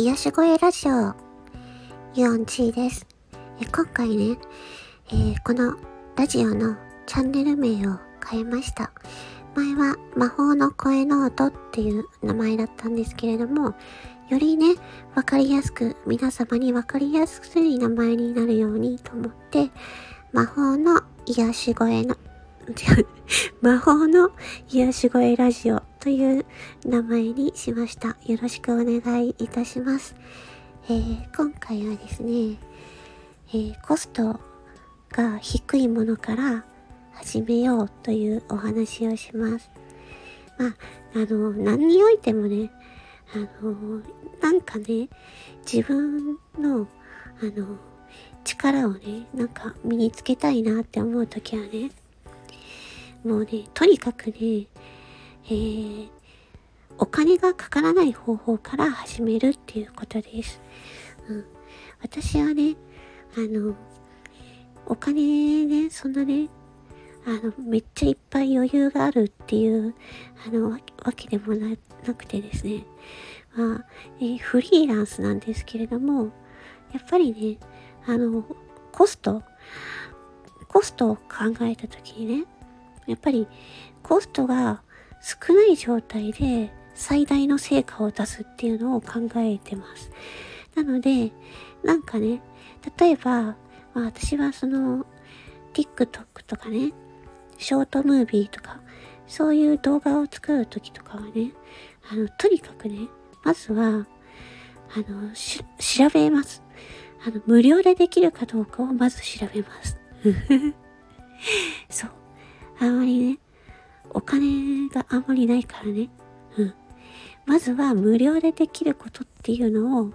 癒し声ラジオ、ユオンチーです。え今回ね、えーこのラジオのチャンネル名を変えました。前は魔法の声ノートっていう名前だったんですけれども、よりね、わかりやすく、皆様にわかりやすい名前になるようにと思って、魔法の癒し声の、魔法の癒し声ラジオという名前にしました。よろしくお願いいたします。えー今回はですね、えーコストが低いものから始めようというお話をします。まあ、あの、何においてもね、あの、なんかね、自分の、あの、力をね、なんか身につけたいなって思うときはね、もうね、とにかくね、えー。お金がかからない方法から始めるっていうことです。うん、私はね、あの、お金ね、そんなね、あの、めっちゃいっぱい余裕があるっていう、あの、わけでもなくてですね、まあ、えーフリーランスなんですけれども、やっぱりね、あの、コスト、コストを考えたときにね、やっぱりコストが少ない状態で最大の成果を出すっていうのを考えてます。なので、なんかね、例えば、まあ、私はその TikTok とかね、ショートムービーとか、そういう動画を作るときとかはね、あの、とにかくね、まずは、あの、し、調べます。あの、無料でできるかどうかをまず調べます。そう。あまりね、お金があんまりないからね。うん。まずは無料でできることっていうのを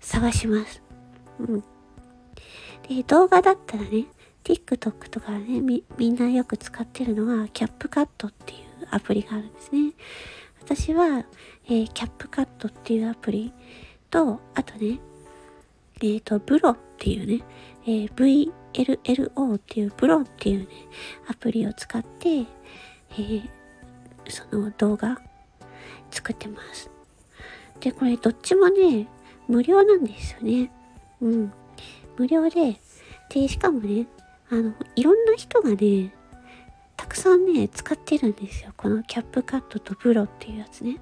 探します。うん。で、動画だったらね、TikTok とかね、み、みんなよく使ってるのは、キャップカットっていうアプリがあるんですね。私は、えーキャップカットっていうアプリと、あとね、えっ、と、ブロっていうね、えー VLLO っていうブロっていうね、アプリを使って、えーその動画作ってます。で、これどっちもね、無料なんですよね。うん。無料で、で、しかもね、あの、いろんな人がね、たくさんね、使ってるんですよ。このキャップカットとブロっていうやつね。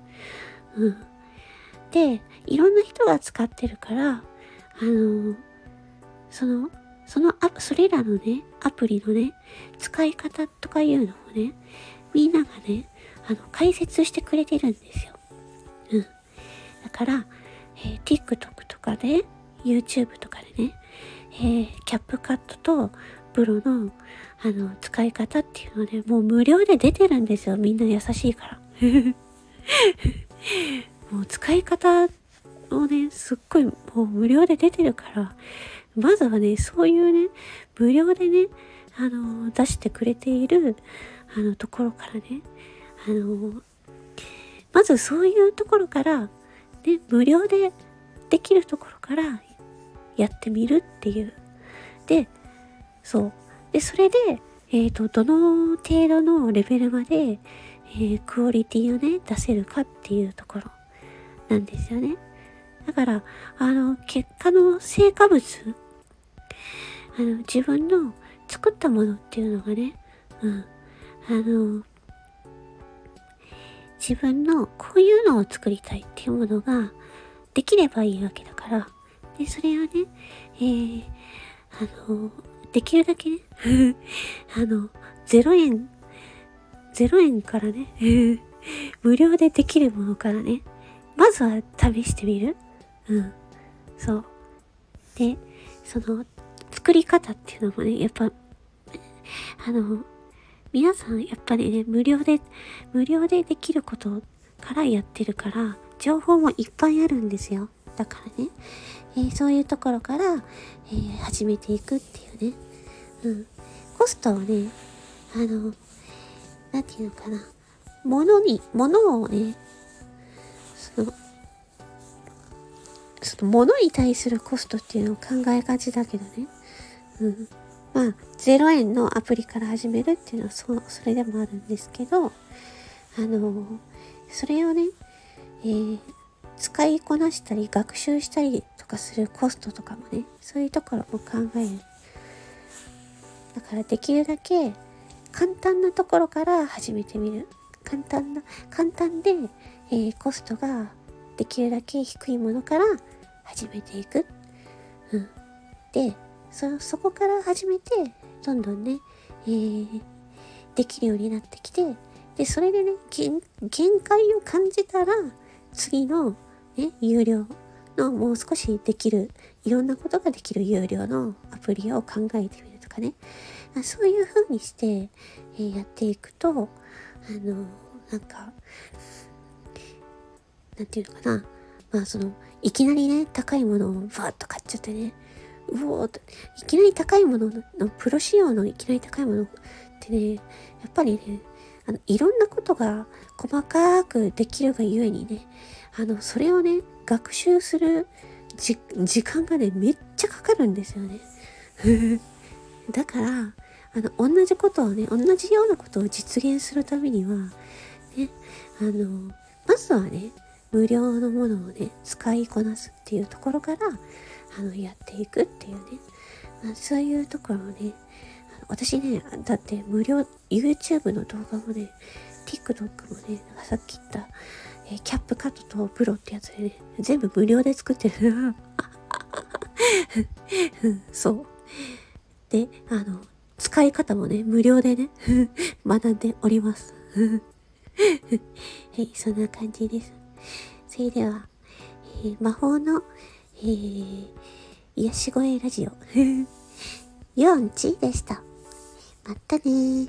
うん。で、いろんな人が使ってるから、あの、その、そのア、それらのね、アプリのね、使い方とかいうのをね、みんながね、あの、解説してくれてるんですよ。うん。だから、えー TikTok とかで、YouTube とかでね、えーキャップカットとプロの、あの、使い方っていうのね、もう無料で出てるんですよ。みんな優しいから。もう使い方をね、すっごいもう無料で出てるから、まずはね、そういうね、無料でね、あの、出してくれている、あの、ところからね、あの、まずそういうところから、ね、無料でできるところからやってみるっていう。で、そう。で、それで、えっ、と、どの程度のレベルまで、えークオリティをね、出せるかっていうところなんですよね。だから、あの、結果の成果物、あの、自分の作ったものっていうのがね、うん、あの、自分のこういうのを作りたいっていうものができればいいわけだから、で、それをね、えー、あの、できるだけね、あの、0円、0円からね、無料でできるものからね、まずは試してみる。うん。そう。で、その、作り方っていうのもね、やっぱ、あの、皆さんやっぱりね、無料で、無料でできることからやってるから、情報もいっぱいあるんですよ。だからね、えーそういうところから、えー始めていくっていうね。うん。コストはね、あの、なんていうのかな。物に、物をね、その、その物に対するコストっていうのを考えがちだけどね。うん。まあ、0円のアプリから始めるっていうのはそう、それでもあるんですけど、あの、それをね、えー使いこなしたり学習したりとかするコストとかもね、そういうところも考える。だからできるだけ簡単なところから始めてみる。簡単な、簡単で、えー、コストができるだけ低いものから始めていく。うん。で、そ、そこから始めて、どんどんね、えー、できるようになってきて、で、それでね、限界を感じたら、次の、ね、有料のもう少しできる、いろんなことができる有料のアプリを考えてみるとかね。そういう風にして、えー、やっていくと、あの、なんか、なんていうのかな。まあその、いきなりね、高いものをバーッと買っちゃってね、うおーいきなり高いものの、プロ仕様のいきなり高いものってね、やっぱりね、あの、いろんなことが細かくできるがゆえにね、あの、それをね、学習する時間がね、めっちゃかかるんですよね。だから、あの、同じことをね、同じようなことを実現するためには、ね、あの、まずはね、無料のものをね、使いこなすっていうところから、あの、やっていくっていうね、まあ、そういうところをね、私ね、だって無料、YouTube の動画もね、TikTok もね、さっき言った、えー、キャップカットとプロってやつでね、全部無料で作ってる。そう。で、あの、使い方もね、無料でね、学んでおります。はい、そんな感じです。それでは、えー、魔法の、え、癒し声ラジオ。4ちでした。またね